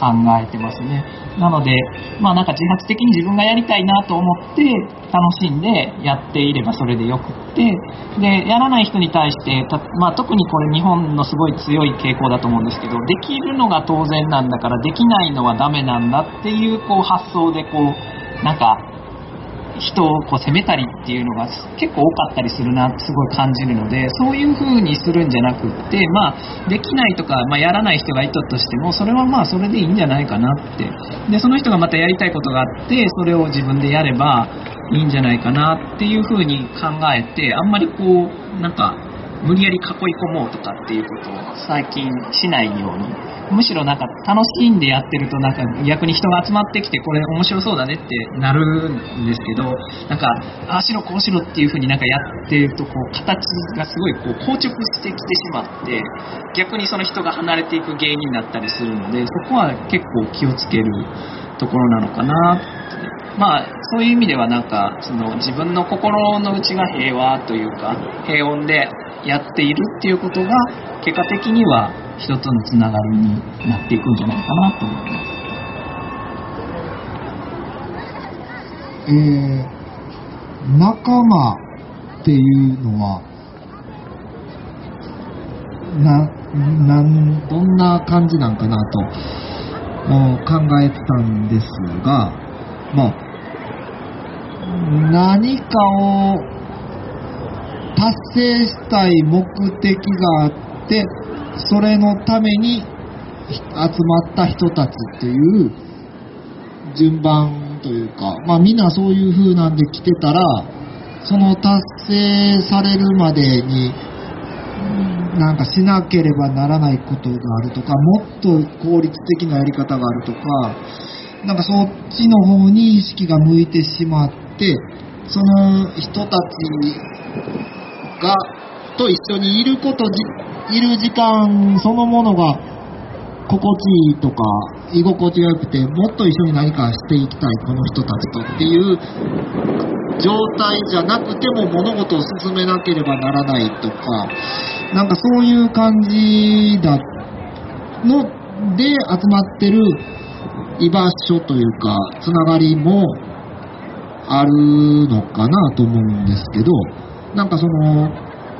考えてますね。なので、まあなんか自発的に自分がやりたいなと思って楽しんでやっていればそれでよくって、で、やらない人に対してまあ、特にこれ日本のすごい強い傾向だと思うんですけど、できるのが当然なんだからできないのはダメなんだっていうこう発想でこう、なんか人をこう責めたりっていうのが結構多かったりするなってすごい感じるのでそういう風にするんじゃなくって、まあ、できないとか、まあ、やらない人がいたとしてもそれはまあそれでいいんじゃないかなって。でその人がまたやりたいことがあってそれを自分でやればいいんじゃないかなっていう風に考えてあんまりこうなんか無理やり囲い込もうとかっていうことを最近しないようにむしろなんか楽しんでやってるとなんか逆に人が集まってきてこれ面白そうだねってなるんですけどなんかああしろこうしろっていう風になんかやってるとこう形がすごいこう硬直してきてしまって逆にその人が離れていく原因になったりするのでそこは結構気をつけるところなのかなって。まあそういう意味ではなんかその自分の心の内が平和というか平穏でやっているっていうことが結果的には人とのつながりになっていくんじゃないかなと思います。えー、仲間っていうのは、な、なん、どんな感じなんかなとお考えてたんですが、まあ、何かを達成したい目的があって、それのために集まった人たちっていう順番というか、まあみんなそういう風なんで来てたら、その達成されるまでに、なんかしなければならないことがあるとか、もっと効率的なやり方があるとか、なんかそっちの方に意識が向いてしまって、その人たちが、と一緒にいること、いる時間そのものが心地いいとか居心地が良くてもっと一緒に何かしていきたいこの人たちとっていう状態じゃなくても物事を進めなければならないとかなんかそういう感じだので集まってる居場所というかつながりもあるのかなと思うんですけどなんかその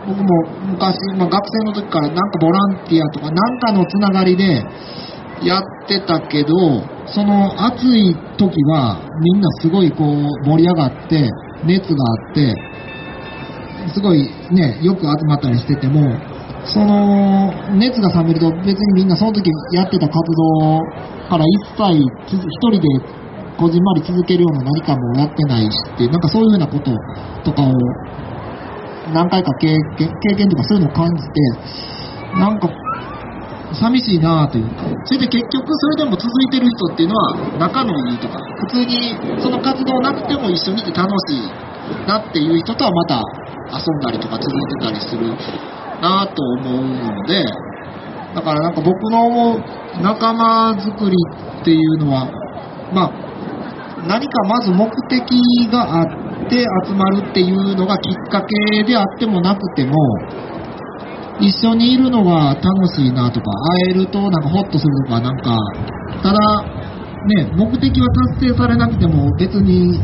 僕も昔、まあ、学生の時からなんかボランティアとかなんかのつながりでやってたけどその暑い時はみんなすごいこう盛り上がって熱があってすごいねよく集まったりしててもその熱が冷めると別にみんなその時やってた活動から一切つ一人でこじんまり続けるような何かもやってないしってなんかそういうようなこととかを何回か経験経験とかそういうのを感じてなんか寂しいなというかそれで結局それでも続いてる人っていうのは仲のいいとか普通にその活動なくても一緒にいて楽しいなっていう人とはまた遊んだりとか続いてたりするなと思うのでだからなんか僕の思う仲間づくりっていうのはまあ何かまず目的があって集まるっていうのがきっかけであってもなくても一緒にいるのが楽しいなとか会えるとなんかホッとするとかなんかただね目的は達成されなくても別に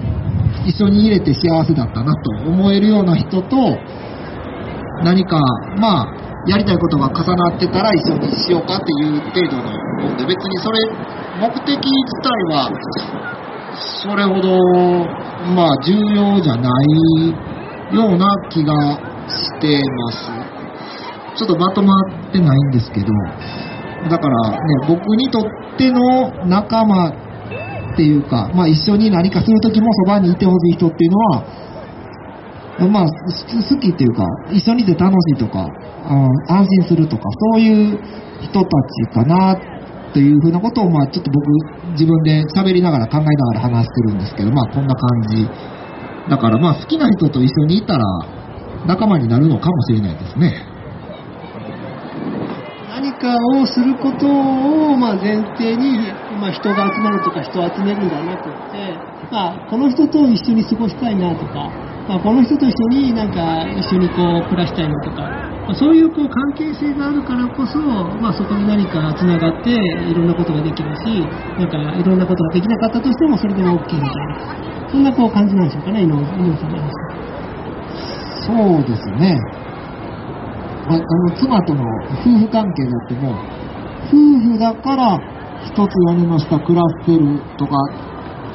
一緒に入れて幸せだったなと思えるような人と何かまあやりたいことが重なってたら一緒にしようかっていう程度のもんで別にそれ目的自体はそれほどまあ重要じゃないような気がしてます。ちょっとまとまってないんですけど、だからね、僕にとっての仲間っていうか、まあ一緒に何かするときもそばにいてほしい人っていうのは、まあす好きっていうか、一緒にいて楽しいとか、うん安心するとか、そういう人たちかなっていうふうなことを、まあちょっと僕自分で喋りながら考えながら話してるんですけど、まあこんな感じ。だからまあ好きな人と一緒にいたら仲間になるのかもしれないですね。何かをすることを、まあ、前提に、まあ、人が集まるとか人を集めるんじゃなくって、まあ、この人と一緒に過ごしたいなとか、あ、この人と一緒になんか一緒にこう暮らしたいなとか、まあ、そういうこう関係性があるからこそ、まあ、そこに何かつながっていろんなことができるしなんかいろんなことができなかったとしてもそれでも OK みたいなそんなこう感じなんでしょうかね井上さんの話そうですね。ああの妻との夫婦関係であっても、夫婦だから一つ屋根の下暮らせるとか、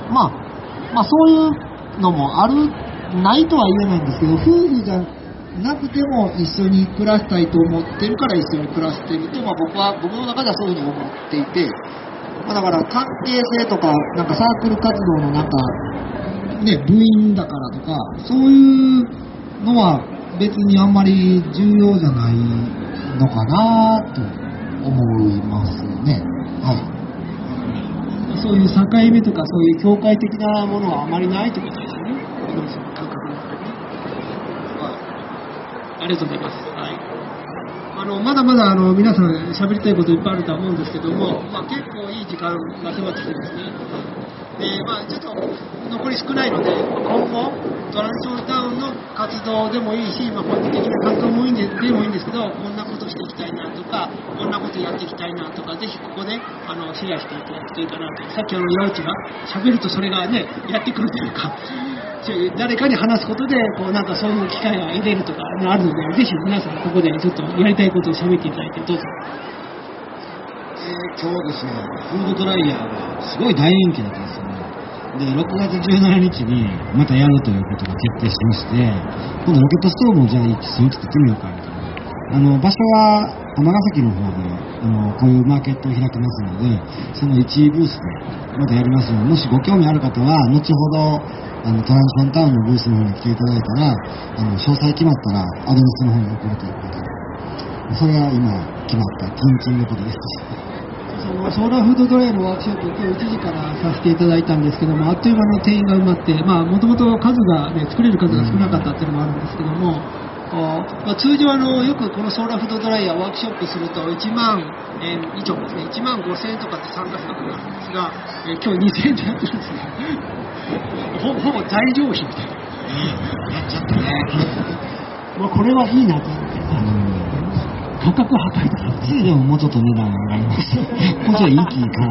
まあ、まあそういうのもある、ないとは言えないんですけど、夫婦じゃなくても一緒に暮らしたいと思ってるから一緒に暮らしてると、まあ僕は、僕の中ではそういうふうに思っていて、まあだから関係性とか、なんかサークル活動のなんか、ね、部員だからとか、そういうのは別にあんまり重要じゃないのかなと思いますね。はい。そういう境目とかそういう境界的なものはあまりないってことですよね。皆さんの感覚の中でね。はい。ありがとうございます。はい。あの、まだまだあの、皆さん喋りたいこといっぱいあるとは思うんですけども、まあ結構いい時間が迫ってきてですね。で、まあちょっと残り少ないので、今後、トランジションタウンの活動でもいいし、まあ個人的な活動もいいんででもいいんですけど、こんなことしていきたいなとか、こんなことやっていきたいなとか、ぜひここであのシェアしていただくといいかなと。さっきあの、岩内が喋るとそれがね、やってくるというか、誰かに話すことで、こうなんかそういう機会が得れるとかあるので、ぜひ皆さんここでちょっとやりたいことを喋っていただいて、どうぞ。えー今日ですね、フードドライヤーがすごい大人気だったんですよね。で、6月17日にまたやるということが決定しまして、今度ロケットストーブもじゃあ一緒に作ってみようかみたいな。あの、場所は尼崎の方で、あの、こういうマーケットを開きますので、その1ブースでまたやりますので、もしご興味ある方は、後ほど、あの、トランジションタウンのブースの方に来ていただいたら、あの、詳細決まったらアドレスの方に送るということで、それが今決まった、キンキンのことです。そのソーラーフードドライのワークショップ、今日1時からさせていただいたんですけども、あっという間の定員が埋まって、まあ、もともと数が、ね、作れる数が少なかったっていうのもあるんですけども、まあ、通常あの、よくこのソーラーフードドライヤーワークショップすると1万円以上ですね、1万5千円とかって参加費額があるんですが、えー今日2000円でやってるんですね。ほほぼ材料費みたいな。やっちゃったね。まあ、これはいいなと思って、価格破壊だな。次でももうちょっと値段上がりました。もうちょいいい気かな。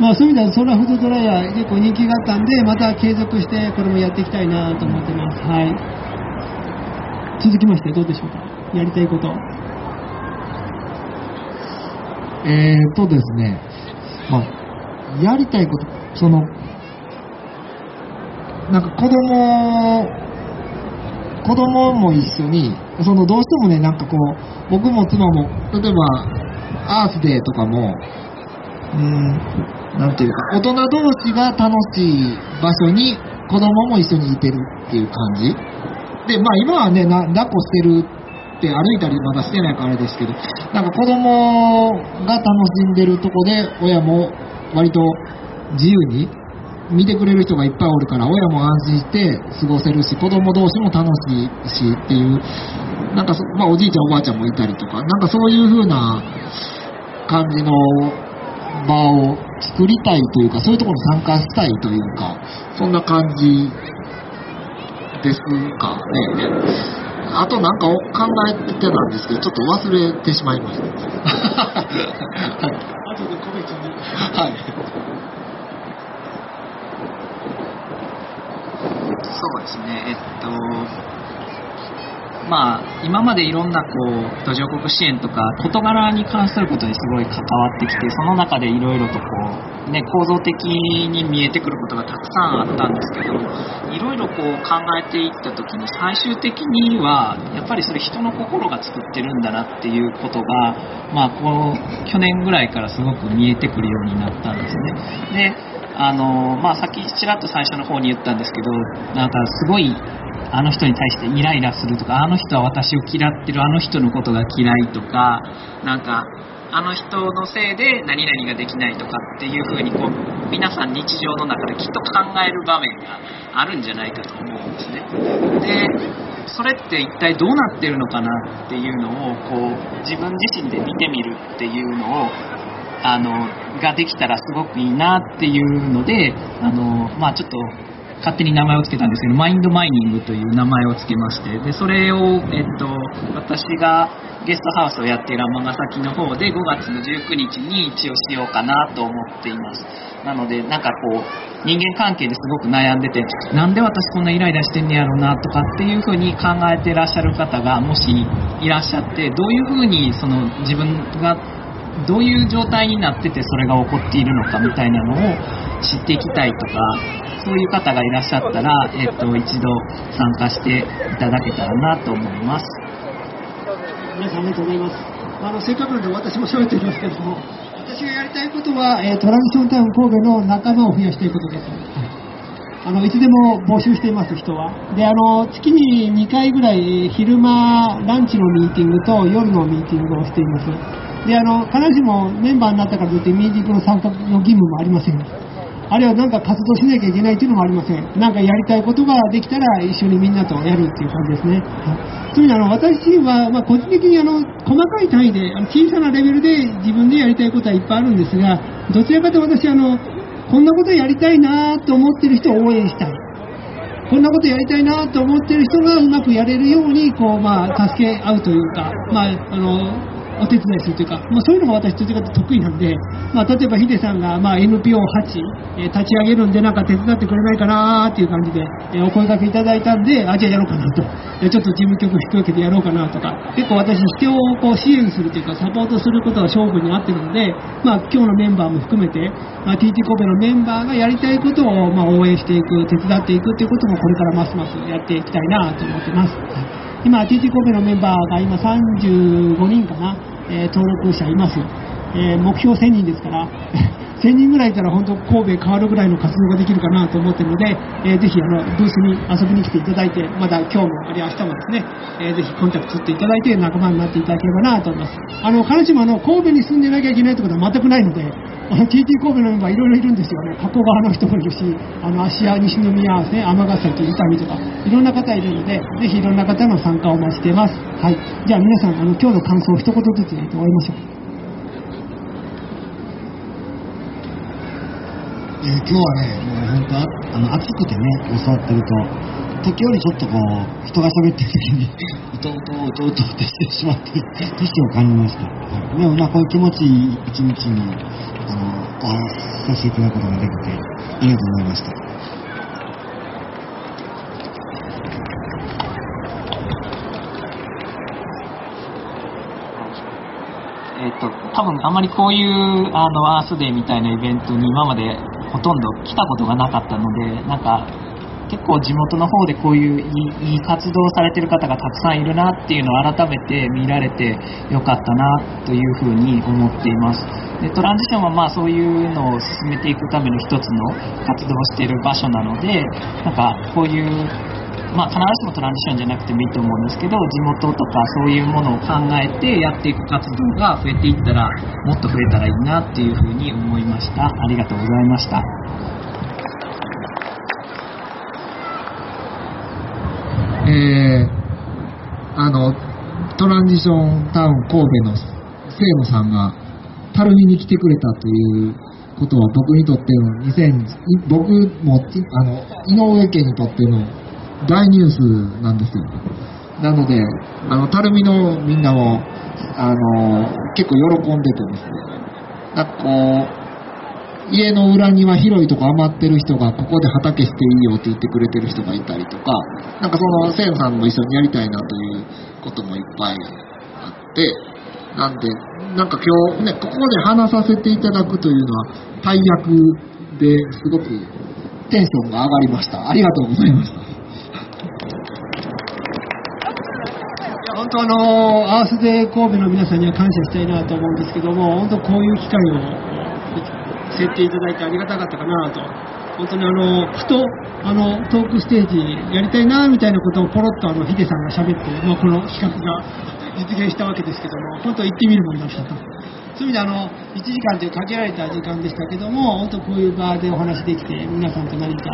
まあそういう意味ではソーラーフードドライヤー結構人気があったんで、また継続してこれもやっていきたいなと思ってます。はい。続きましてどうでしょうか？やりたいこと。えーとですね、まあ、やりたいこと、その、なんか子供、子供も一緒に、そのどうしてもね、なんかこう、僕も妻も、例えば、アースデーとかも、うん、なんていうか、大人同士が楽しい場所に子供も一緒にいてるっていう感じ。で、まあ今はね、な抱っこしてるって歩いたりまだしてないからあれですけど、なんか子供が楽しんでるとこで親も割と自由に見てくれる人がいっぱいおるから親も安心して過ごせるし子供同士も楽しいしっていうなんかそ、まあ、おじいちゃんおばあちゃんもいたりとかなんかそういう風な感じの場を作りたいというかそういうところに参加したいというかそんな感じですかね。あとなんかを考えてたんですけど、ちょっと忘れてしまいました。はい。後でに。はい。そうですね、えっと、まあ、今までいろんなこう途上国支援とか事柄に関することにすごい関わってきてその中でいろいろとこう、ね、構造的に見えてくることがたくさんあったんですけどいろいろこう考えていった時に最終的にはやっぱりそれ人の心が作ってるんだなっていうことが、まあ、こう去年ぐらいからすごく見えてくるようになったんですね。であのまあ、さっきちらっと最初の方に言ったんですけどなんかすごいあの人に対してイライラするとかあの人は私を嫌ってるあの人のことが嫌いとかなんかあの人のせいで何々ができないとかっていう風にこう皆さん日常の中できっと考える場面があるんじゃないかと思うんですね。でそれって一体どうなってるのかなっていうのをこう自分自身で見てみるっていうのをあのができたらすごくいいなっていうのであの、まあ、ちょっと勝手に名前を付けたんですけどマインドマイニングという名前を付けましてでそれを、えっと、私がゲストハウスをやっている尼崎の方で5月の19日に一応しようかなと思っています。なのでなんかこう人間関係ですごく悩んでてなんで私こんなイライラしてんねやろうなとかっていう風に考えてらっしゃる方がもしいらっしゃってどういう風にその自分がどういう状態になっててそれが起こっているのかみたいなのを知っていきたいとかそういう方がいらっしゃったら、えっと一度参加していただけたらなと思います。皆さんありがとうございます。あの、せっかくなので私も喋っていきますけども、私がやりたいことは、えートランジションタウン神戸の仲間を増やしていくことです。はいあのいつでも募集しています、人は。で、あの月に2回ぐらい、昼間、ランチのミーティングと夜のミーティングをしています。で、あの必ずしもメンバーになったからといって、ミーティングの参加の義務もありません。あるいはなんか活動しなきゃいけないというのもありません。なんかやりたいことができたら一緒にみんなとやるっていう感じですね。はい、そういうあの私は、まあ、個人的にあの細かい単位であの小さなレベルで自分でやりたいことはいっぱいあるんですが、どちらかと私あのこんなことやりたいなと思ってる人を応援したい。こんなことやりたいなと思ってる人がうまくやれるように、こう、まあ、助け合うというか、まあ、あの、お手伝いするというか、まあ、そういうのが私、どちらかと得意なんで、まあ、例えばヒデさんが、ま、NPO8、えー立ち上げるんで、なんか手伝ってくれないかなっていう感じで、えーお声掛けいただいたんで、あ、じゃあやろうかなと。えちょっと事務局引き分けてやろうかなとか、結構私、人をこう支援するというか、サポートすることが勝負に合ってるので、まあ、今日のメンバーも含めて、まあ、TT 神戸のメンバーがやりたいことを、まあ、応援していく、手伝っていくということも、これからますますやっていきたいなと思ってます。はい今、TT 神戸のメンバーが今35人かな、え登録者います。え目標1000人ですから、1000人ぐらいいたら本当神戸変わるぐらいの活動ができるかなと思ってるので、えーぜひあのブースに遊びに来ていただいて、まだ今日もあるいは明日もですね、えーぜひコンタクト取っていただいて仲間になっていただければなと思います。あの、必ずしもあの、神戸に住んでなきゃいけないってことは全くないので、あの TT 神戸のメンバーいろいろいるんですよね。加古川の人もいるし、あの、芦屋、西宮、ね、尼崎、伊丹とか、いろんな方いるので、ぜひいろんな方の参加をお待ちしています。はい。じゃあ皆さん、あの、今日の感想を一言ずつ言って終わりましょう。えー今日はね、もう本当ああの暑くてね、教わってると、時折ちょっとこう、人が喋ってる時に、うとうとうとうとってしてしまって、年を感じました。はいでもまあ、こういう気持ちいい一日に、あの、お話しさせていただくことができて、ありがとうございました。えっ、と、多分あまりこういうあのアースデーみたいなイベントに今までほとんど来たことがなかったので、なんか結構地元の方でこういういいいい活動をされてる方がたくさんいるなっていうのを改めて見られてよかったなというふうに思っています。でトランジションはまあそういうのを進めていくための一つの活動をしている場所なので、なんかこういうまあ、必ずしもトランジションじゃなくてもいいと思うんですけど地元とかそういうものを考えてやっていく活動が増えていったらもっと増えたらいいなっていうふうに思いました。ありがとうございました。えーあの、トランジションタウン神戸の清野さんが、たるみに来てくれたということは僕にとっての2000、僕も、あの、井上家にとっての大ニュースなんですよ。なので、あの、たるみのみんなも、あの、結構喜んでてですね、なんかこう、家の裏庭広いとこ余ってる人がここで畑していいよって言ってくれてる人がいたりとか、なんかその、せんさんも一緒にやりたいなということもいっぱいあって、なんで、なんか今日ね、ここで話させていただくというのは、大役ですごくテンションが上がりました。ありがとうございました。いや本当あのアースデー神戸の皆さんには感謝したいなと思うんですけども、本当こういう機会を設定いただいてありがたかったかなと。本当にあの、ふと、あの、トークステージやりたいなみたいなことをポロッとあの、ヒデさんが喋って、まあ、この企画が実現したわけですけども、本当行ってみるもんだったと。そういう意味であの、1時間という限られた時間でしたけども、本当こういう場でお話できて、皆さんと何か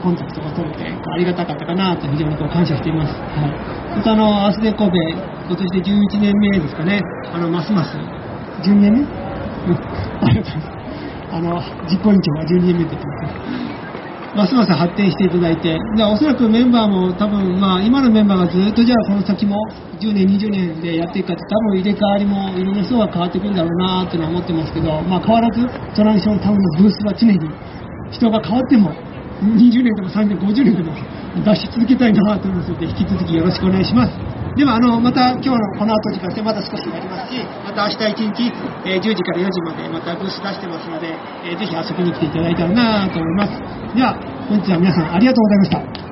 コンタクトが取れて、ありがたかったかなと非常にこう感謝しています。はい。本当あの、アースデ神戸、今年で11年目ですかね、あの、ますます、12年目？うんありがとうございます。あの、実行委員長が12年目って言ってます。ますます発展していただいて、でおそらくメンバーも多分、まあ、今のメンバーがずっとじゃあこの先も10年、20年でやっていくかって多分入れ替わりもいろんな人が変わっていくんだろうなってのは思ってますけど、まあ、変わらずトランジションタウンのブースは常に人が変わっても20年でも30年、50年でも出し続けたいなと思いますので引き続きよろしくお願いします。ではあのまた今日のこの後時間でまた少しやりますし、また明日一日、えー10時から4時までまたブース出してますので、えーぜひ遊びに来ていただいたらなと思います。では本日は皆さんありがとうございました。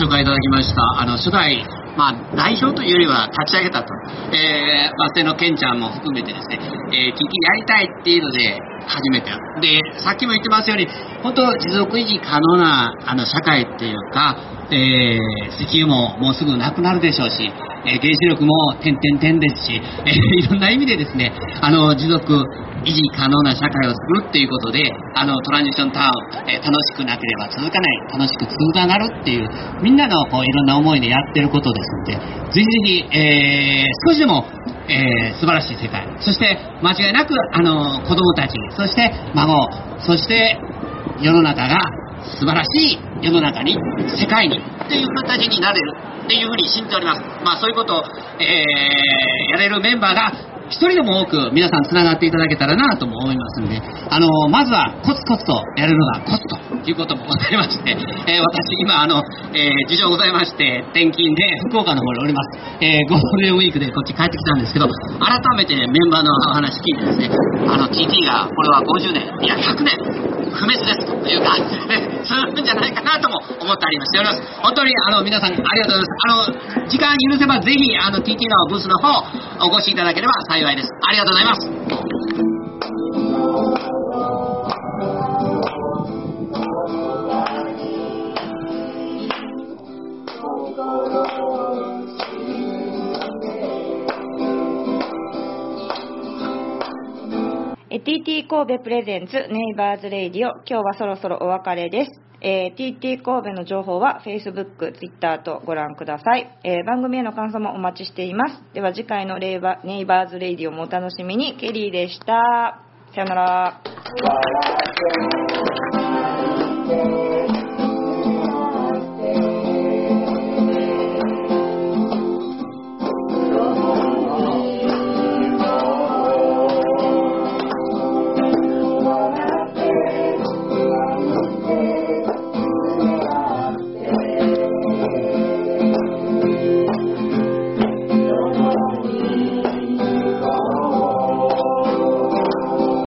紹介いただきました、あの、初代、まあ、代表というよりは立ち上げたと、えー、まあ、瀬野健ちゃんも含めてですね、えー、聞きやりたいっていうので初めて。で、さっきも言ってますように、本当持続維持可能な、あの、社会っていうか、えー、石油ももうすぐなくなるでしょうし、え、原子力も点々点ですし、えー、いろんな意味でですね、あの、持続維持可能な社会を作るっていうことで、あの、トランジションタウン、えー、楽しくなければ続かない、楽しく続かなるっていう、みんなのこういろんな思いでやってることですので、ぜひぜひ、えー、少しでも、えー、素晴らしい世界、そして間違いなく、あの、子供たち、そして孫、そして世の中が素晴らしい世の中に、世界に、っていう形になれるっていうふうに信じております。まあそういうことを、えー、やれるメンバーが一人でも多く皆さん繋がっていただけたらなとも思いますんで、あの、まずはコツコツとやるのがコツということもございまして、えー、私今あの、えー、事情ございまして、転勤で福岡の方におります。えー、ゴールデンウィークでこっち帰ってきたんですけど、改めてメンバーのお話聞いてですね、あの TT がこれは50年、いや100年、不滅ですという感じで、ね、続くんじゃないかなとも思ったりましております。本当にあの皆さんありがとうございます。あの、時間許せばぜひあの TT のブースの方お越しいただければ幸い幸いです。ありがとうございます。TT 神戸プレゼンツネイバーズレイディオ今日はそろそろお別れですえー、TT 神戸の情報は Facebook、Twitter とご覧ください、えー、番組への感想もお待ちしています。では次回のレイバネイバーズレイディオもお楽しみに。ケリーでした。さよなら。